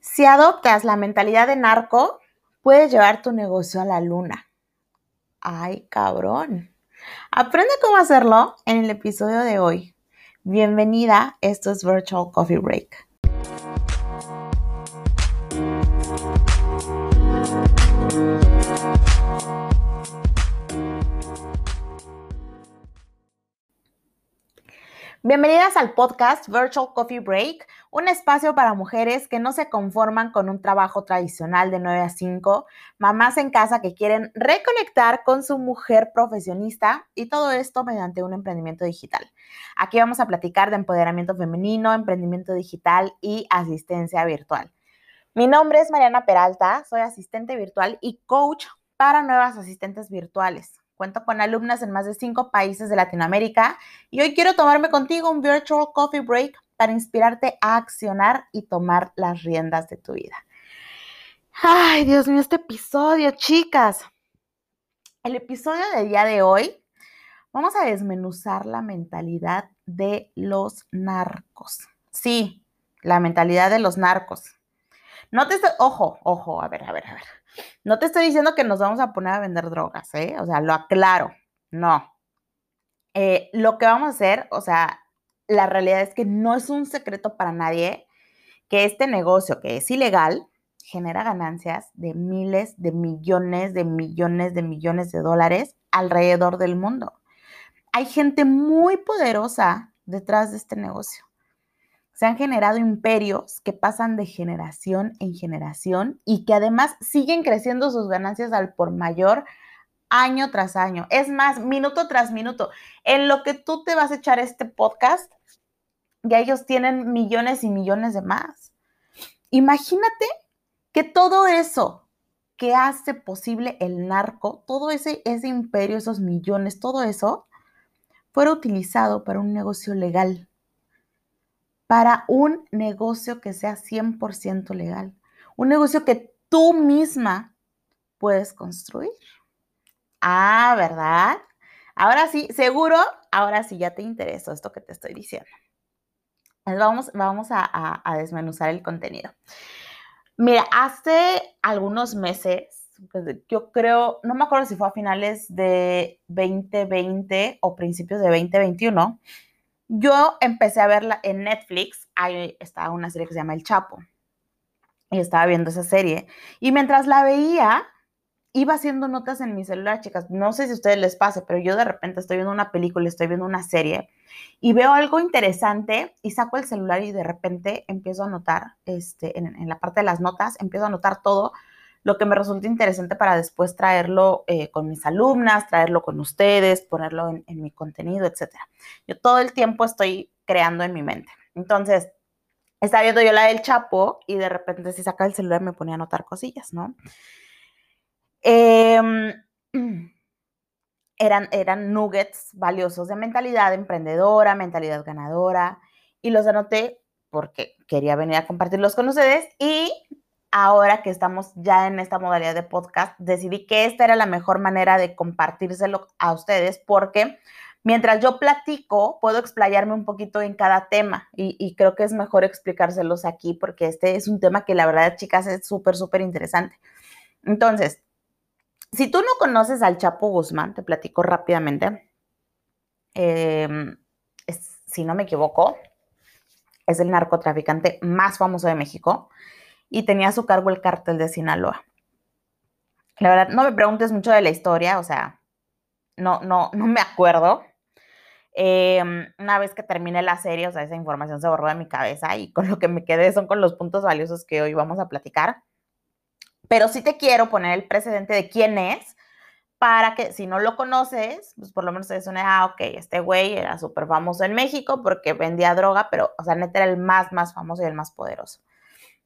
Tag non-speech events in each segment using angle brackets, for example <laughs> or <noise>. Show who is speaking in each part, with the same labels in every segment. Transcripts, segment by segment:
Speaker 1: Si adoptas la mentalidad de narco, puedes llevar tu negocio a la luna. ¡Ay, cabrón! Aprende cómo hacerlo en el episodio de hoy. Bienvenida, esto es Virtual Coffee Break. Bienvenidas al podcast Virtual Coffee Break, un espacio para mujeres que no se conforman con un trabajo tradicional de 9 a 5, mamás en casa que quieren reconectar con su mujer profesionista y todo esto mediante un emprendimiento digital. Aquí vamos a platicar de empoderamiento femenino, emprendimiento digital y asistencia virtual. Mi nombre es Mariana Peralta, soy asistente virtual y coach para nuevas asistentes virtuales. Cuento con alumnas en más de cinco países de Latinoamérica y hoy quiero tomarme contigo un virtual coffee break para inspirarte a accionar y tomar las riendas de tu vida. Ay, Dios mío, este episodio, chicas. El episodio del día de hoy, vamos a desmenuzar la mentalidad de los narcos. Sí, la mentalidad de los narcos. No te estoy, ojo, ojo, a ver, a ver, a ver. No te estoy diciendo que nos vamos a poner a vender drogas, ¿eh? O sea, lo aclaro, no. Eh, lo que vamos a hacer, o sea, la realidad es que no es un secreto para nadie que este negocio, que es ilegal, genera ganancias de miles de millones de millones de millones de dólares alrededor del mundo. Hay gente muy poderosa detrás de este negocio. Se han generado imperios que pasan de generación en generación y que además siguen creciendo sus ganancias al por mayor año tras año. Es más, minuto tras minuto. En lo que tú te vas a echar este podcast, ya ellos tienen millones y millones de más. Imagínate que todo eso que hace posible el narco, todo ese, ese imperio, esos millones, todo eso, fuera utilizado para un negocio legal para un negocio que sea 100% legal, un negocio que tú misma puedes construir. Ah, ¿verdad? Ahora sí, seguro, ahora sí ya te interesa esto que te estoy diciendo. Vamos, vamos a, desmenuzar el contenido. Mira, hace algunos meses, pues, yo creo, no me acuerdo si fue a finales de 2020 o principios de 2021, yo empecé a verla en Netflix, ahí estaba una serie que se llama El Chapo, y estaba viendo esa serie, y mientras la veía, iba haciendo notas en mi celular, chicas, no sé si a ustedes les pase, pero yo de repente estoy viendo una película, estoy viendo una serie, y veo algo interesante, y saco el celular y de repente empiezo a anotar, este, en, en la parte de las notas, empiezo a anotar todo, lo que me resulta interesante para después traerlo eh, con mis alumnas, traerlo con ustedes, ponerlo en, mi contenido, etc. Yo todo el tiempo estoy creando en mi mente. Entonces, estaba viendo yo la del Chapo y de repente si saca el celular me ponía a anotar cosillas, ¿no? Em, <clears throat> eran, eran nuggets valiosos de mentalidad emprendedora, mentalidad ganadora, y los anoté porque quería venir a compartirlos con ustedes y ahora que estamos ya en esta modalidad de podcast, decidí que esta era la mejor manera de compartírselo a ustedes porque mientras yo platico, puedo explayarme un poquito en cada tema y, creo que es mejor explicárselos aquí porque este es un tema que la verdad, chicas, es súper, súper interesante. Entonces, si tú no conoces al Chapo Guzmán, te platico rápidamente. Em, si no me equivoco, es el narcotraficante más famoso de México y tenía a su cargo el cártel de Sinaloa. La verdad, no me preguntes mucho de la historia, o sea, no, no, no me acuerdo. Em, una vez que terminé la serie, o sea, esa información se borró de mi cabeza y con lo que me quedé son con los puntos valiosos que hoy vamos a platicar. Pero sí te quiero poner el precedente de quién es, para que si no lo conoces, pues por lo menos des una, ah, ok, este güey era súper famoso en México porque vendía droga, pero, o sea, neta era el más, más famoso y el más poderoso.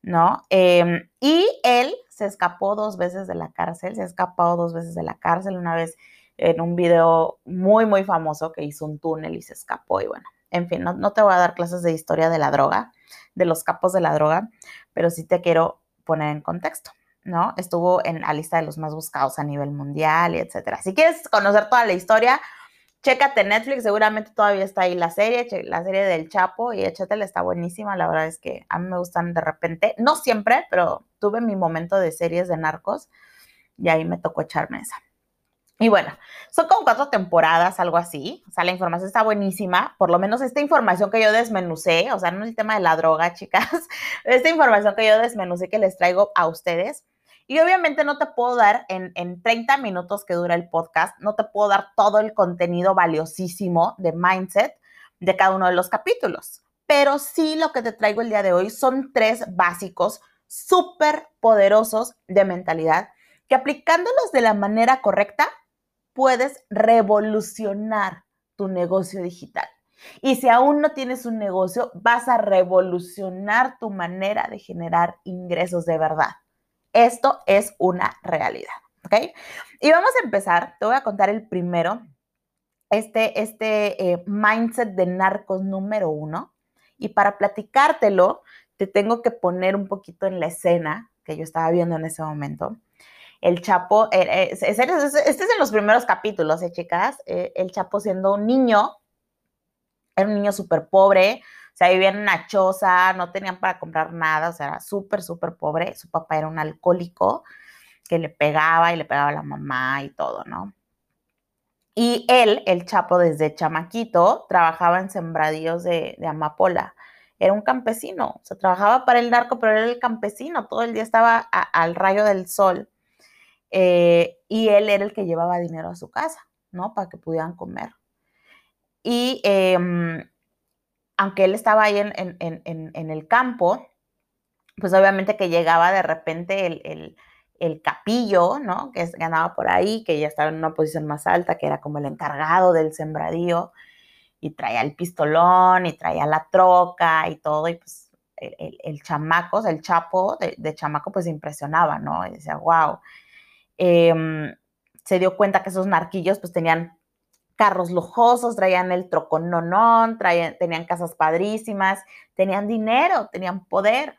Speaker 1: ¿no? Em, y él se escapó dos veces de la cárcel, se ha escapado dos veces de la cárcel, una vez en un video muy, muy famoso que hizo un túnel y se escapó y bueno, en fin, no, te voy a dar clases de historia de la droga, de los capos de la droga, pero sí te quiero poner en contexto. ¿No? Estuvo en la lista de los más buscados a nivel mundial y etcétera. Si quieres conocer toda la historia, Chécate Netflix, seguramente todavía está ahí la serie, la serie del Chapo y échatela, está buenísima. La verdad es que a mí me gustan de repente, no siempre, pero tuve mi momento de series de narcos y ahí me tocó echarme esa. Y bueno, son como cuatro temporadas, algo así. O sea, la información está buenísima. Por lo menos esta información que yo desmenucé, o sea, no es el tema de la droga, <laughs> chicas. Esta información que yo desmenucé que les traigo a ustedes. Y obviamente no te puedo dar en, en 30 minutos que dura el podcast, no te puedo dar todo el contenido valiosísimo de mindset de cada uno de los capítulos. Pero sí lo que te traigo el día de hoy son tres básicos súper poderosos de mentalidad que aplicándolos de la manera correcta puedes revolucionar tu negocio digital. Y si aún no tienes un negocio, vas a revolucionar tu manera de generar ingresos de verdad. Esto es una realidad, ¿ok? Y vamos a empezar, te voy a contar el primero, este, este eh, mindset de narcos número uno. Y para platicártelo, te tengo que poner un poquito en la escena que yo estaba viendo en ese momento el Chapo, eh, eh, este es en los primeros capítulos, ¿eh, chicas? Eh, el Chapo siendo un niño, era un niño súper pobre, o sea, vivía en una choza, no tenían para comprar nada, o sea, era súper, súper pobre. Su papá era un alcohólico que le pegaba y le pegaba a la mamá y todo, ¿no? Y él, el Chapo, desde chamaquito, trabajaba en sembradíos de, amapola. Era un campesino, o sea, trabajaba para el narco, pero era el campesino, todo el día estaba al rayo del sol eh, y él era el que llevaba dinero a su casa, ¿no? Para que pudieran comer. Y em, aunque él estaba ahí en, el campo, pues obviamente que llegaba de repente el, capillo, ¿no? Que ganaba por ahí, que ya estaba en una posición más alta, que era como el encargado del sembradío, y traía el pistolón, y traía la troca y todo, y pues el, chamaco, el chapo de, de, chamaco, pues impresionaba, ¿no? Y decía, wow. Em, se dio cuenta que esos narquillos pues tenían carros lujosos, traían el trocononón, traían, tenían casas padrísimas, tenían dinero, tenían poder.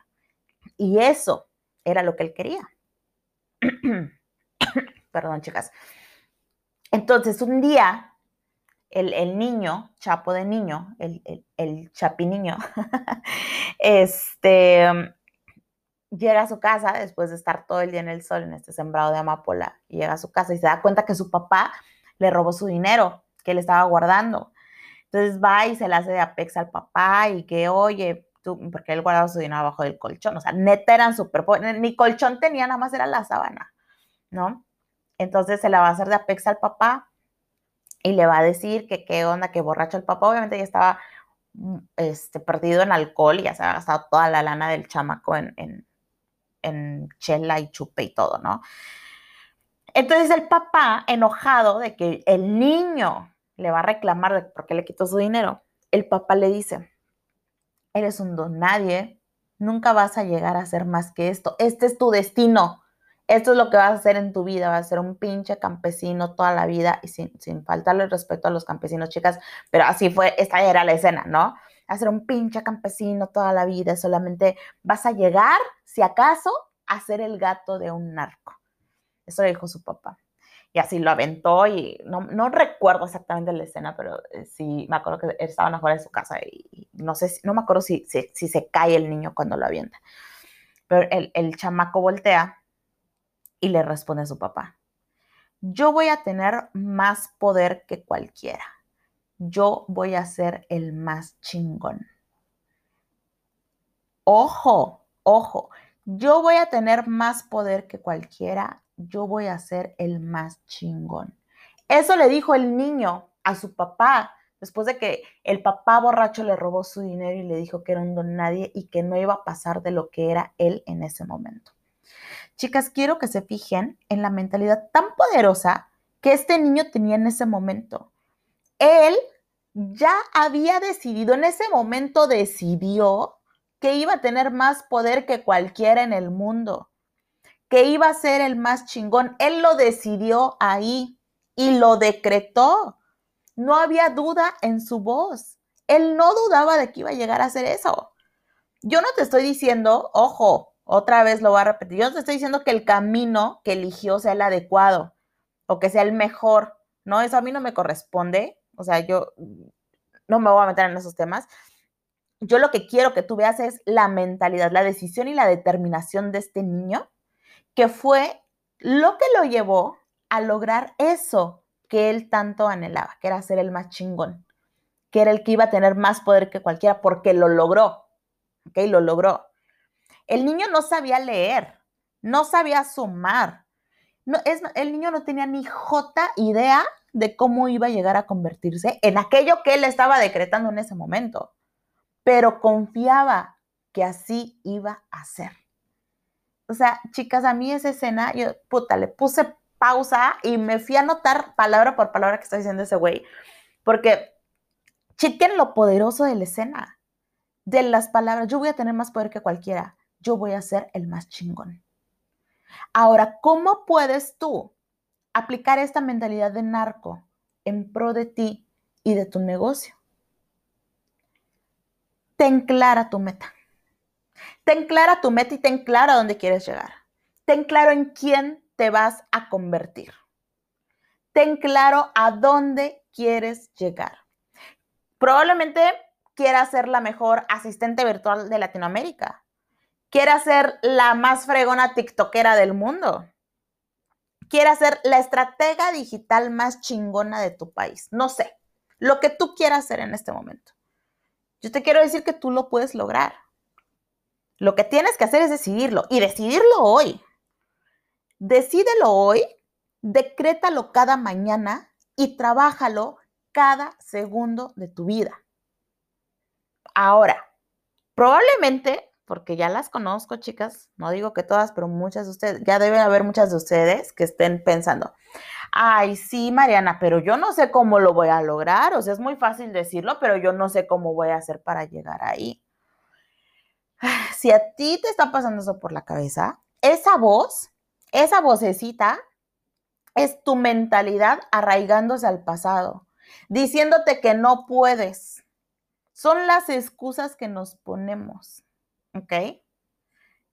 Speaker 1: Y eso era lo que él quería. <coughs> Perdón, chicas. Entonces, un día, el, niño, chapo de niño, el, el, el chapiniño, <laughs> este, llega a su casa después de estar todo el día en el sol en este sembrado de amapola llega a su casa y se da cuenta que su papá le robó su dinero que él estaba guardando. Entonces va y se le hace de apex al papá y que, oye, porque él guardaba su dinero abajo del colchón, o sea, neta eran súper, ni colchón tenía, nada más era la sábana, ¿no? Entonces se la va a hacer de apex al papá y le va a decir que qué onda, que borracho el papá, obviamente ya estaba mm, este, perdido en alcohol y ya se había gastado toda la lana del chamaco en chela y chupe y todo, ¿no? Entonces el papá, enojado de que el niño le va a reclamar de por qué le quitó su dinero, el papá le dice, eres un don nadie, nunca vas a llegar a ser más que esto, este es tu destino, esto es lo que vas a hacer en tu vida, vas a ser un pinche campesino toda la vida y sin, sin faltarle respeto a los campesinos, chicas, pero así fue, esta era la escena, ¿no? A ser un pinche campesino toda la vida, solamente vas a llegar, si acaso, a ser el gato de un narco. Eso le dijo su papá. Y así lo aventó y no, recuerdo exactamente la escena, pero eh, sí me acuerdo que estaban afuera de su casa y, no sé, no me acuerdo si, si, se cae el niño cuando lo avienta. Pero el, el chamaco voltea y le responde a su papá, yo voy a tener más poder que cualquiera yo voy a ser el más chingón. Ojo, ojo, yo voy a tener más poder que cualquiera, yo voy a ser el más chingón. Eso le dijo el niño a su papá después de que el papá borracho le robó su dinero y le dijo que era un don nadie y que no iba a pasar de lo que era él en ese momento. Chicas, quiero que se fijen en la mentalidad tan poderosa que este niño tenía en ese momento. Él ya había decidido, en ese momento decidió que iba a tener más poder que cualquiera en el mundo, que iba a ser el más chingón. Él lo decidió ahí y lo decretó. No había duda en su voz. Él no dudaba de que iba a llegar a hacer eso. Yo no te estoy diciendo, ojo, otra vez lo voy a repetir, yo no te estoy diciendo que el camino que eligió sea el adecuado o que sea el mejor. No, eso a mí no me corresponde O sea, yo no me voy a meter en esos temas. Yo lo que quiero que tú veas es la mentalidad, la decisión y la determinación de este niño, que fue lo que lo llevó a lograr eso que él tanto anhelaba, que era ser el más chingón, que era el que iba a tener más poder que cualquiera, porque lo logró, ¿ok? Lo logró. El niño no sabía leer, no sabía sumar. No, es, el niño no tenía ni jota idea de cómo iba a llegar a convertirse en aquello que él estaba decretando en ese momento, pero confiaba que así iba a ser. O sea, chicas, a mí esa escena, yo, puta, le puse pausa y me fui a anotar palabra por palabra que está diciendo ese güey, porque chequen lo poderoso de la escena, de las palabras, yo voy a tener más poder que cualquiera, yo voy a ser el más chingón. Ahora, ¿cómo puedes tú aplicar esta mentalidad de narco en pro de ti y de tu negocio? Ten clara tu meta. Ten clara tu meta y ten clara dónde quieres llegar. Ten claro en quién te vas a convertir. Ten claro a dónde quieres llegar. Probablemente quieras ser la mejor asistente virtual de Latinoamérica. Quieras ser la más fregona TikTokera del mundo quieras ser la estratega digital más chingona de tu país. No sé, lo que tú quieras hacer en este momento. Yo te quiero decir que tú lo puedes lograr. Lo que tienes que hacer es decidirlo y decidirlo hoy. Decídelo hoy, decrétalo cada mañana y trabájalo cada segundo de tu vida. Ahora, probablemente porque ya las conozco, chicas, no digo que todas, pero muchas de ustedes, ya deben haber muchas de ustedes que estén pensando, ay, sí, Mariana, pero yo no sé cómo lo voy a lograr, o sea, es muy fácil decirlo, pero yo no sé cómo voy a hacer para llegar ahí. <sighs> Si a ti te está pasando eso por la cabeza, esa voz, esa vocecita, es tu mentalidad arraigándose al pasado, diciéndote que no puedes. Son las excusas que nos ponemos. ¿Ok?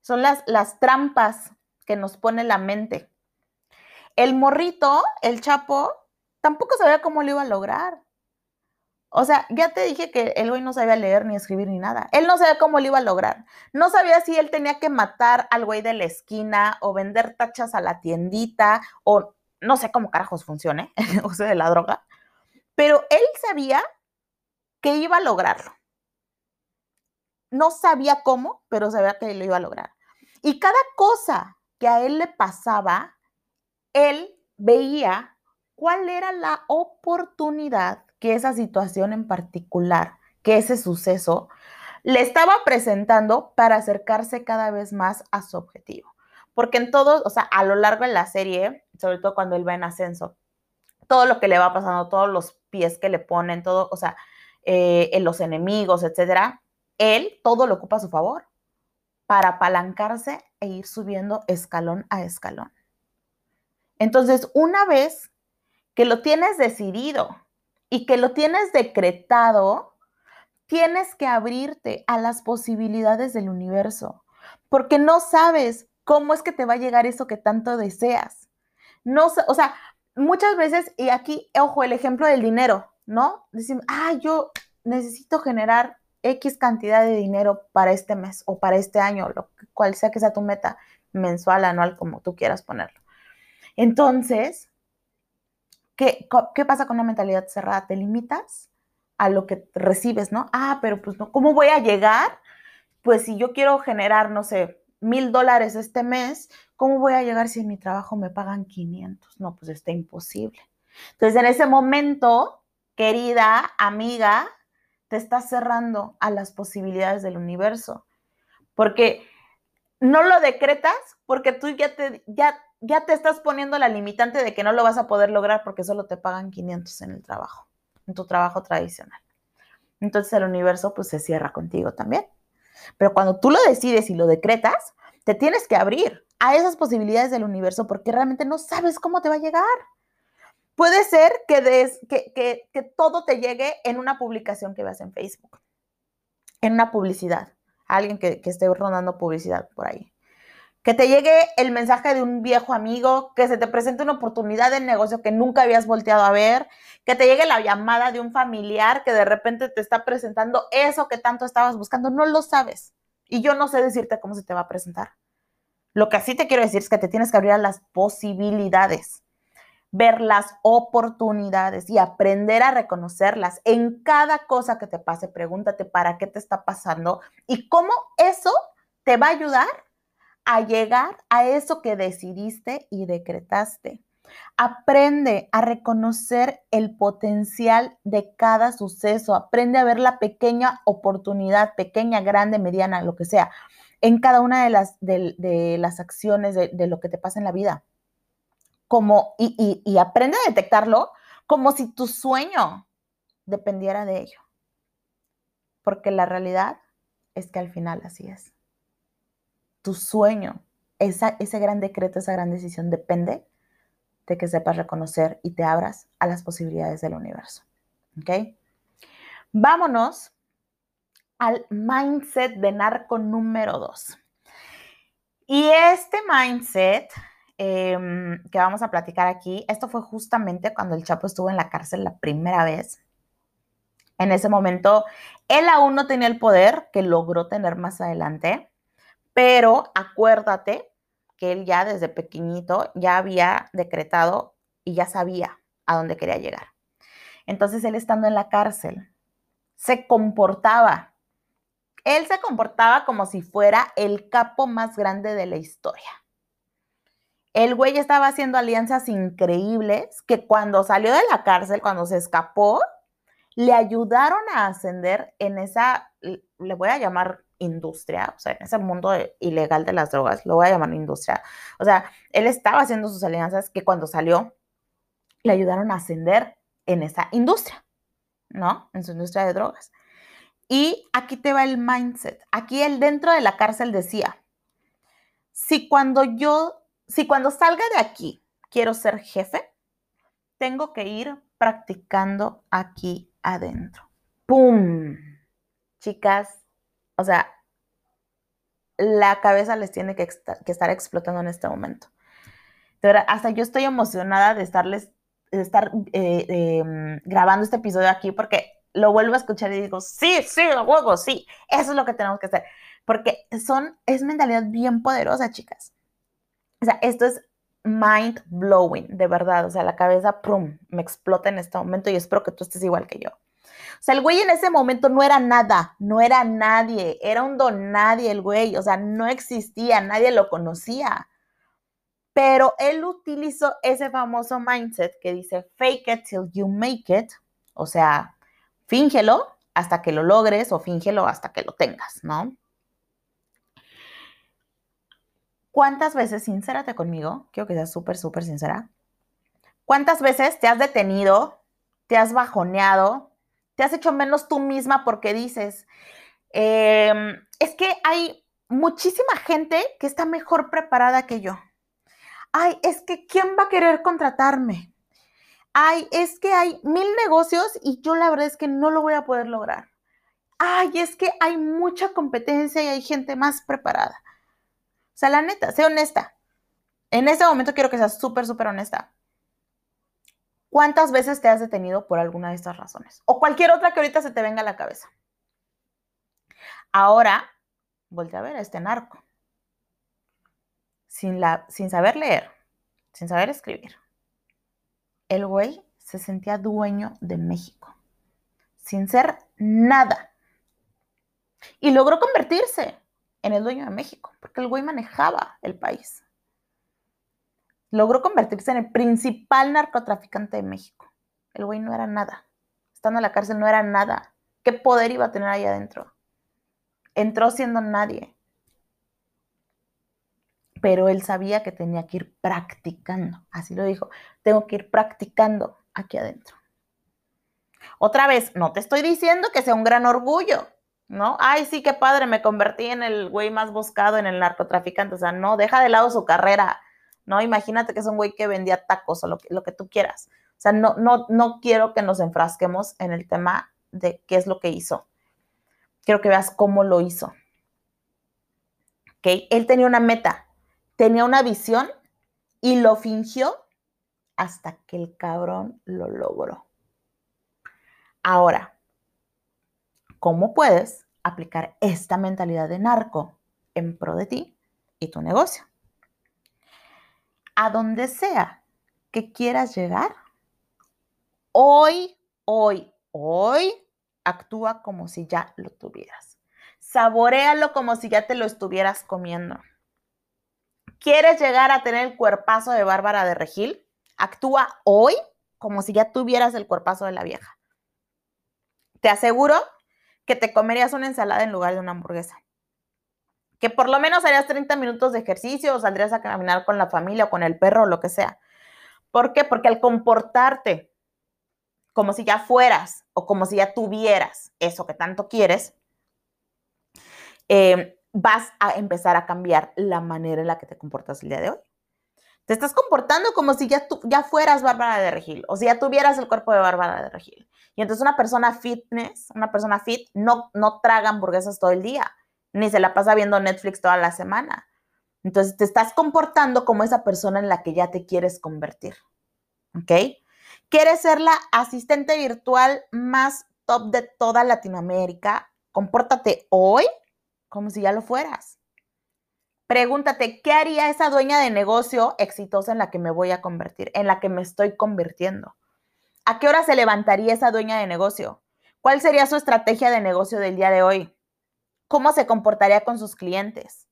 Speaker 1: Son las, las trampas que nos pone la mente. El morrito, el chapo, tampoco sabía cómo lo iba a lograr. O sea, ya te dije que el güey no sabía leer ni escribir ni nada. Él no sabía cómo lo iba a lograr. No sabía si él tenía que matar al güey de la esquina o vender tachas a la tiendita o no sé cómo carajos funcione <laughs> el uso de la droga. Pero él sabía que iba a lograrlo no sabía cómo, pero sabía que lo iba a lograr. Y cada cosa que a él le pasaba, él veía cuál era la oportunidad que esa situación en particular, que ese suceso, le estaba presentando para acercarse cada vez más a su objetivo. Porque en todo, o sea, a lo largo de la serie, sobre todo cuando él va en ascenso, todo lo que le va pasando, todos los pies que le ponen, todo, o sea, eh, en los enemigos, etcétera, él todo lo ocupa a su favor para apalancarse e ir subiendo escalón a escalón. Entonces, una vez que lo tienes decidido y que lo tienes decretado, tienes que abrirte a las posibilidades del universo, porque no sabes cómo es que te va a llegar eso que tanto deseas. No, o sea, muchas veces, y aquí, ojo, el ejemplo del dinero, ¿no? Decimos, ah, yo necesito generar X cantidad de dinero para este mes o para este año, lo cual sea que sea tu meta mensual, anual, como tú quieras ponerlo. Entonces, ¿qué, ¿qué pasa con una mentalidad cerrada? Te limitas a lo que recibes, ¿no? Ah, pero pues no, ¿cómo voy a llegar? Pues si yo quiero generar, no sé, mil dólares este mes, ¿cómo voy a llegar si en mi trabajo me pagan 500? No, pues está imposible. Entonces, en ese momento, querida amiga, te estás cerrando a las posibilidades del universo. Porque no lo decretas porque tú ya te, ya, ya te estás poniendo la limitante de que no lo vas a poder lograr porque solo te pagan 500 en el trabajo, en tu trabajo tradicional. Entonces el universo pues se cierra contigo también. Pero cuando tú lo decides y lo decretas, te tienes que abrir a esas posibilidades del universo porque realmente no sabes cómo te va a llegar. Puede ser que, que, todo te llegue en una publicación que veas en Facebook, en una publicidad, alguien que, esté rondando publicidad por ahí. que te llegue el mensaje de un viejo amigo, que se te presente una oportunidad de negocio que nunca habías volteado a ver, que te llegue la llamada de un familiar que de repente te está presentando eso que tanto estabas buscando, no lo sabes. Y yo no sé decirte cómo se te va a presentar. Lo que sí te quiero decir es que te tienes que abrir a las posibilidades, ver las oportunidades y aprender a reconocerlas. En cada cosa que te pase, pregúntate para qué te está pasando y cómo eso te va a ayudar a llegar a eso que decidiste y decretaste. Aprende a reconocer el potencial de cada suceso. Aprende a ver la pequeña oportunidad, pequeña, grande, mediana, lo que sea, en cada una de las, de, las acciones de, de, lo que te pasa en la vida. Como, y, y aprende a detectarlo como si tu sueño dependiera de ello. Porque la realidad es que al final así es tu sueño, esa, ese gran decreto, esa gran decisión depende de que sepas reconocer y te abras a las posibilidades del universo. ¿Ok? Vámonos al mindset de narco número dos. Y este mindset em, que vamos a platicar aquí, esto fue justamente cuando el Chapo estuvo en la cárcel la primera vez. En ese momento, él aún no tenía el poder que logró tener más adelante. Pero acuérdate que él ya desde pequeñito ya había decretado y ya sabía a dónde quería llegar. Entonces él estando en la cárcel se comportaba, él se comportaba como si fuera el capo más grande de la historia. El güey estaba haciendo alianzas increíbles que cuando salió de la cárcel, cuando se escapó, le ayudaron a ascender en esa, le voy a llamar industria, o sea, en ese mundo ilegal de las drogas, lo voy a llamar industria. O sea, él estaba haciendo sus alianzas que cuando salió le ayudaron a ascender en esa industria, ¿no? En su industria de drogas. Y aquí te va el mindset. Aquí él dentro de la cárcel decía, si cuando yo, si cuando salga de aquí quiero ser jefe, tengo que ir practicando aquí adentro. ¡Pum! Chicas, o sea, la cabeza les tiene que, estar explotando en este momento. De verdad, hasta yo estoy emocionada de estarles, de estar eh, em, grabando este episodio aquí porque lo vuelvo a escuchar y digo, sí, sí, lo juego, sí, eso es lo que tenemos que hacer. Porque son, es mentalidad bien poderosa, chicas. O sea, esto es mind blowing, de verdad. O sea, la cabeza, prum, me explota en este momento y espero que tú estés igual que yo. O sea, el güey en ese momento no era nada, no era nadie, era un don nadie el güey, o sea, no existía, nadie lo conocía. Pero él utilizó ese famoso mindset que dice fake it till you make it, o sea, fíngelo hasta que lo logres o fíngelo hasta que lo tengas, ¿no? ¿Cuántas veces, sincérate conmigo, quiero que seas súper, súper sincera, ¿cuántas veces te has detenido, te has bajoneado, te has hecho menos tú misma porque dices, em, es que hay muchísima gente que está mejor preparada que yo. Ay, es que ¿quién va a querer contratarme? Ay, es que hay mil negocios y yo la verdad es que no lo voy a poder lograr. Ay, es que hay mucha competencia y hay gente más preparada. Sea, la neta, sé honesta. En este momento quiero que seas súper, súper honesta. ¿Cuántas veces te has detenido por alguna de estas razones? O cualquier otra que ahorita se te venga a la cabeza. Ahora, voltea a ver a este narco. Sin, la, sin saber leer, sin saber escribir. El güey se sentía dueño de México, sin ser nada. Y logró convertirse en el dueño de México, porque el güey manejaba el país logró convertirse en el principal narcotraficante de México. El güey no era nada. Estando en la cárcel no era nada. ¿Qué poder iba a tener ahí adentro? Entró siendo nadie. Pero él sabía que tenía que ir practicando. Así lo dijo. Tengo que ir practicando aquí adentro. Otra vez, no te estoy diciendo que sea un gran orgullo, ¿no? Ay, sí, qué padre, me convertí en el güey más buscado en el narcotraficante. O sea, no, deja de lado su carrera ¿no? Imagínate que es un güey que vendía tacos o lo que, lo que tú quieras. O sea, no, no, no quiero que nos enfrasquemos en el tema de qué es lo que hizo. Quiero que veas cómo lo hizo. ¿Ok? Él tenía una meta tenía una visión y lo fingió hasta que el cabrón lo logró. Ahora, ¿cómo puedes aplicar esta mentalidad de narco en pro de ti y tu negocio? A donde sea que quieras llegar, hoy, hoy, hoy, actúa como si ya lo tuvieras. Saborealo como si ya te lo estuvieras comiendo. ¿Quieres llegar a tener el cuerpazo de Bárbara de Regil? Actúa hoy como si ya tuvieras el cuerpazo de la vieja. Te aseguro que te comerías una ensalada en lugar de una hamburguesa. Que por lo menos harías 30 minutos de ejercicio o saldrías a caminar con la familia o con el perro o lo que sea. ¿Por qué? Porque al comportarte como si ya fueras o como si ya tuvieras eso que tanto quieres, eh, vas a empezar a cambiar la manera en la que te comportas el día de hoy. Te estás comportando como si ya, ya fueras Bárbara de Regil o si ya tuvieras el cuerpo de Bárbara de Regil. Y entonces una persona fitness, una persona fit, no, no traga hamburguesas todo el día, ni se la pasa viendo Netflix toda la semana. Entonces te estás comportando como esa persona en la que ya te quieres convertir. ¿Ok? ¿Quieres ser la asistente virtual más top de toda Latinoamérica? Compórtate hoy como si ya lo fueras. Pregúntate, ¿qué haría esa dueña de negocio exitosa en la que me voy a convertir, en la que me estoy convirtiendo? ¿A qué hora se levantaría esa dueña de negocio? ¿Cuál sería su estrategia de negocio del día de hoy? ¿Cómo se comportaría con sus clientes?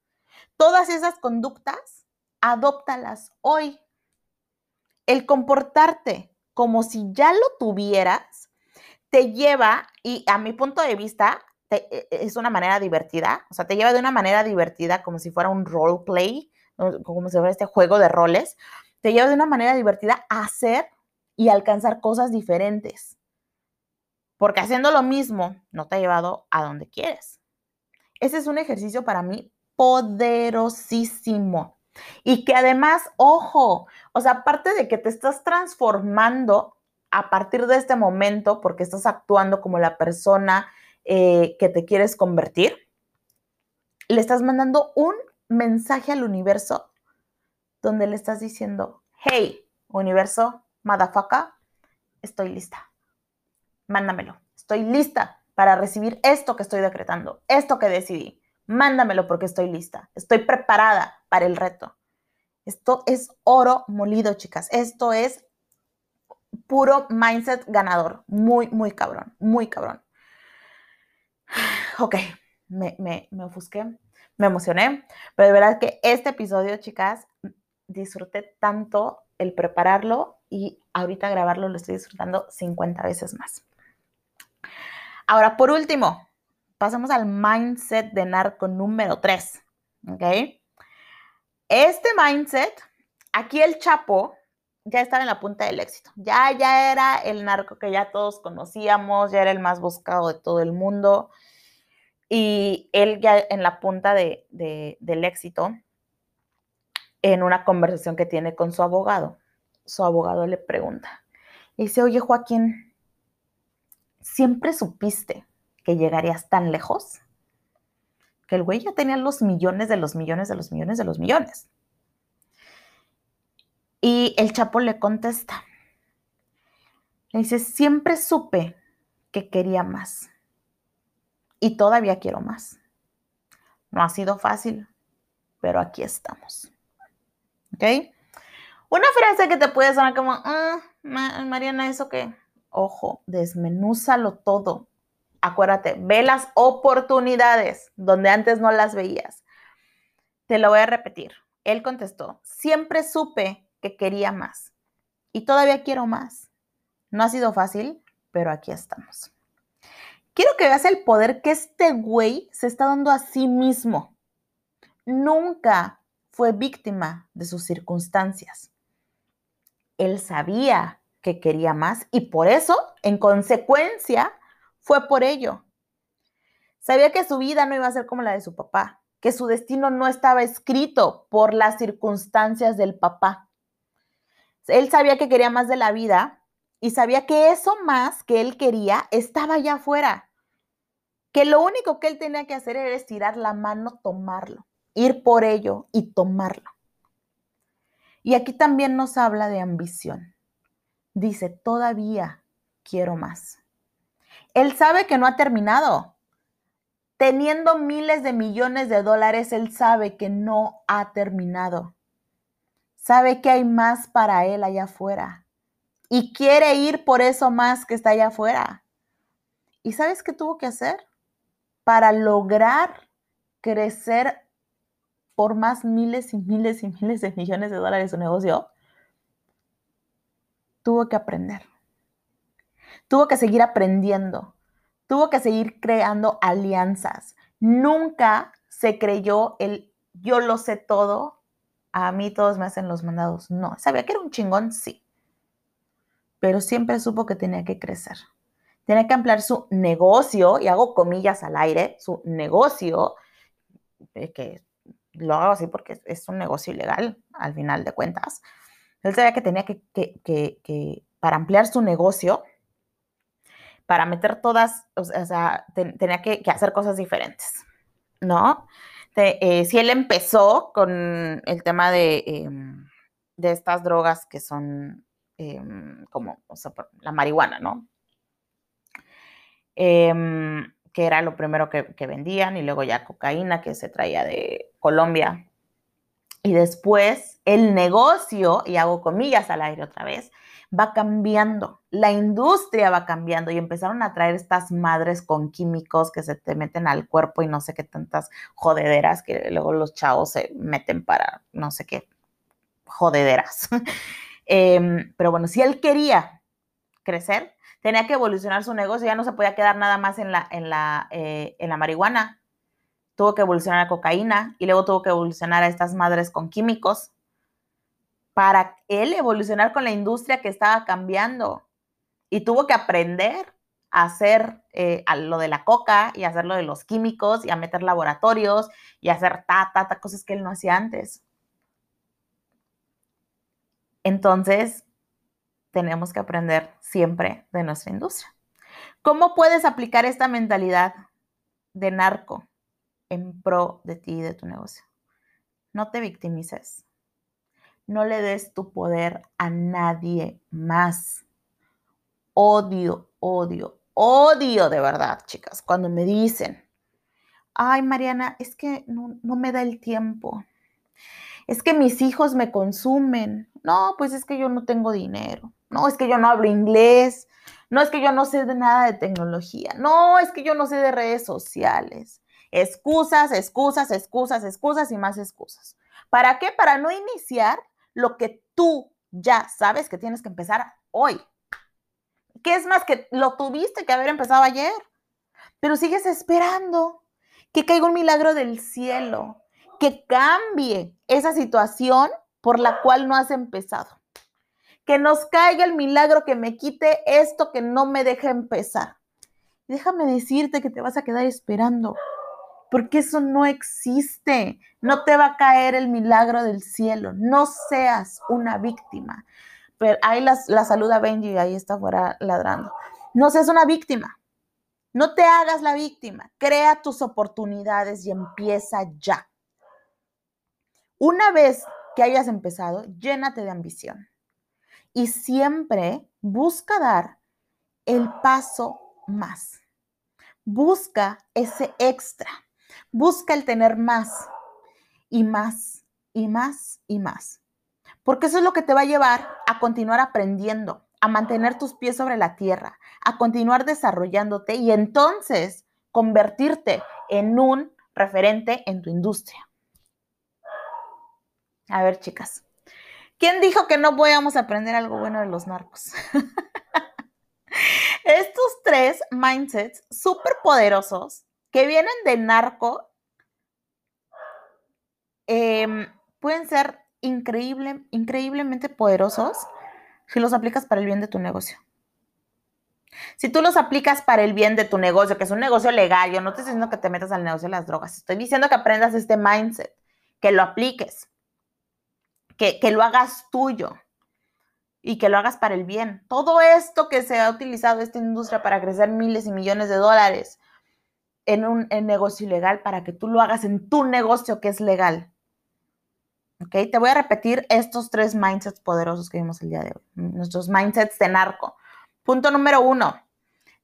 Speaker 1: Todas esas conductas, adóptalas hoy. El comportarte como si ya lo tuvieras te lleva, y a mi punto de vista, e, e, es una manera divertida, o sea, te lleva de una manera divertida como si fuera un role play, como si fuera este juego de roles, te lleva de una manera divertida a hacer y alcanzar cosas diferentes. Porque haciendo lo mismo no te ha llevado a donde quieres. Ese es un ejercicio para mí poderosísimo. Y que además, ojo, o sea, aparte de que te estás transformando a partir de este momento, porque estás actuando como la persona eh, que te quieres convertir, le estás mandando un mensaje al universo donde le estás diciendo, hey, universo, motherfucker, estoy lista. Mándamelo. Estoy lista para recibir esto que estoy decretando, esto que decidí. Mándamelo porque estoy lista. Estoy preparada para el reto. Esto es oro molido, chicas. Esto es puro mindset ganador. Muy, muy cabrón. Muy cabrón. Ok, me, me, me ofusqué, me emocioné, pero de verdad que este episodio, chicas, disfruté tanto el prepararlo y ahorita grabarlo lo estoy disfrutando 50 veces más. Ahora, por último, pasamos al mindset de narco número 3. ¿Ok? Este mindset, aquí el Chapo ya estaba en la punta del éxito. Ya, ya era el narco que ya todos conocíamos, ya era el más buscado de todo el mundo. Y él ya en la punta de, del éxito, en una conversación que tiene con su abogado, su abogado le pregunta, y dice, oye Joaquín, ¿siempre supiste que llegarías tan lejos? Que el güey ya tenía los millones de los millones de los millones de los millones. Y el Chapo le contesta, le dice, siempre supe que quería más y todavía quiero más. No ha sido fácil, pero aquí estamos. ¿Ok? Una frase que te puede sonar como, ah, Mariana, ¿eso qué? Ojo, desmenúzalo todo. Acuérdate, ve las oportunidades donde antes no las veías. Te lo voy a repetir. Él contestó, siempre supe que quería más y todavía quiero más. No ha sido fácil, pero aquí estamos. Quiero que veas el poder que este güey se está dando a sí mismo. Nunca fue víctima de sus circunstancias. Él sabía que quería más y por eso, en consecuencia, fue por ello. Sabía que su vida no iba a ser como la de su papá, que su destino no estaba escrito por las circunstancias del papá. Él sabía que quería más de la vida y sabía que eso más que él quería estaba allá afuera que lo único que él tenía que hacer era estirar la mano, tomarlo, ir por ello y tomarlo. Y aquí también nos habla de ambición. Dice, todavía quiero más. Él sabe que no ha terminado. Teniendo miles de millones de dólares, él sabe que no ha terminado. Sabe que hay más para él allá afuera. Y quiere ir por eso más que está allá afuera. ¿Y sabes qué tuvo que hacer? Para lograr crecer por más miles y miles y miles de millones de dólares su negocio, tuvo que aprender. Tuvo que seguir aprendiendo. Tuvo que seguir creando alianzas. Nunca se creyó el yo lo sé todo, a mí todos me hacen los mandados. No, sabía que era un chingón, sí. Pero siempre supo que tenía que crecer. Tenía que ampliar su negocio, y hago comillas al aire, su negocio, que lo hago así porque es un negocio ilegal, al final de cuentas. Él sabía que tenía que, que, para ampliar su negocio, para meter todas, o sea, tenía que, hacer cosas diferentes, ¿no? Eh, si él empezó con el tema de, em, de estas drogas que son em, como, la marihuana, ¿no? Em, que era lo primero que, vendían, y luego ya cocaína que se traía de Colombia. Y después el negocio, y hago comillas al aire otra vez, va cambiando, la industria va cambiando y empezaron a traer estas madres con químicos que se te meten al cuerpo y no sé qué tantas jodederas que luego los chavos se meten para no sé qué jodederas. <laughs> Em, pero bueno, si él quería crecer, tenía que evolucionar su negocio, ya no se podía quedar nada más en la, en la, eh, en la marihuana. Tuvo que evolucionar a cocaína y luego tuvo que evolucionar a estas madres con químicos para él evolucionar con la industria que estaba cambiando. Y tuvo que aprender a hacer eh, lo de la coca y hacer lo de los químicos y a meter laboratorios y hacer ta, ta, ta, cosas que él no hacía antes. Entonces, tenemos que aprender siempre de nuestra industria. ¿Cómo puedes aplicar esta mentalidad de narco en pro de ti y de tu negocio? No te victimices. No le des tu poder a nadie más. Odio, odio, odio de verdad, chicas, cuando me dicen, ay, Mariana, es que no, me da el tiempo. Es que mis hijos me consumen. No, pues es que yo no tengo dinero. No, es que yo no hablo inglés. No es que yo no sé de nada de tecnología. No, es que yo no sé de redes sociales. Excusas, excusas, excusas, excusas y más excusas. ¿Para qué? Para no iniciar lo que tú ya sabes que tienes que empezar hoy. ¿Qué es más que lo tuviste que haber empezado ayer? Pero sigues esperando que caiga un milagro del cielo, que cambie esa situación por la cual no has empezado que nos caiga el milagro que me quite esto que no me deja empezar. Déjame decirte que te vas a quedar esperando, porque eso no existe. No te va a caer el milagro del cielo. No seas una víctima. Pero ahí la, la saluda Benji y ahí está fuera ladrando. No seas una víctima. No te hagas la víctima. Crea tus oportunidades y empieza ya. Una vez que hayas empezado, llénate de ambición y siempre busca dar el paso más. Busca ese extra. Busca el tener más y más y más y más. Porque eso es lo que te va a llevar a continuar aprendiendo, a mantener tus pies sobre la tierra, a continuar desarrollándote y entonces convertirte en un referente en tu industria. A ver, chicas, ¿Quién dijo que no podíamos aprender algo bueno de los narcos? <laughs> Estos tres mindsets súper poderosos que vienen de narco em, pueden ser increíble, increíblemente poderosos si los aplicas para el bien de tu negocio. Si tú los aplicas para el bien de tu negocio, que es un negocio legal, yo no te estoy diciendo que te metas al negocio de las drogas, estoy diciendo que aprendas este mindset, que lo apliques que, lo hagas tuyo y que lo hagas para el bien. Todo esto que se ha utilizado esta industria para crecer miles y millones de dólares en un negocio ilegal, para que tú lo hagas en tu negocio que es legal. ¿Ok? Te voy a repetir estos tres mindsets poderosos que vimos el día de hoy. Nuestros mindsets de narco. Punto número uno.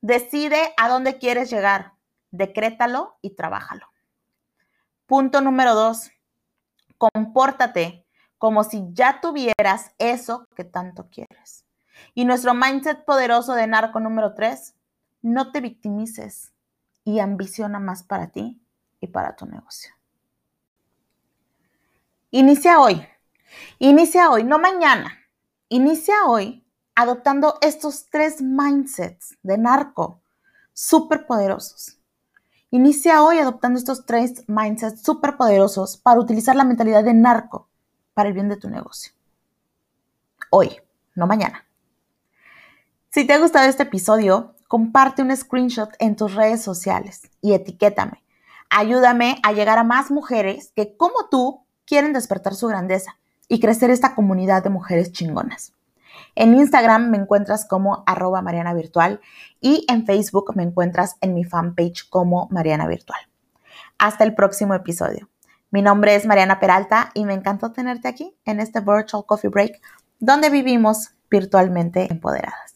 Speaker 1: Decide a dónde quieres llegar. Decrétalo y trabájalo. Punto número dos. Compórtate como si ya tuvieras eso que tanto quieres. Y nuestro mindset poderoso de narco número tres. No te victimices y ambiciona más para ti y para tu negocio. Inicia hoy. Inicia hoy, no mañana. Inicia hoy adoptando estos tres mindsets de narco súper poderosos. Inicia hoy adoptando estos tres mindsets súper poderosos para utilizar la mentalidad de narco para el bien de tu negocio. Hoy, no mañana. Si te ha gustado este episodio, comparte un screenshot en tus redes sociales y etiquétame. Ayúdame a llegar a más mujeres que como tú quieren despertar su grandeza y crecer esta comunidad de mujeres chingonas. En Instagram me encuentras como arroba Mariana Virtual y en Facebook me encuentras en mi fanpage como Mariana Virtual. Hasta el próximo episodio. Mi nombre es Mariana Peralta y me encantó tenerte aquí en este Virtual Coffee Break donde vivimos virtualmente empoderadas.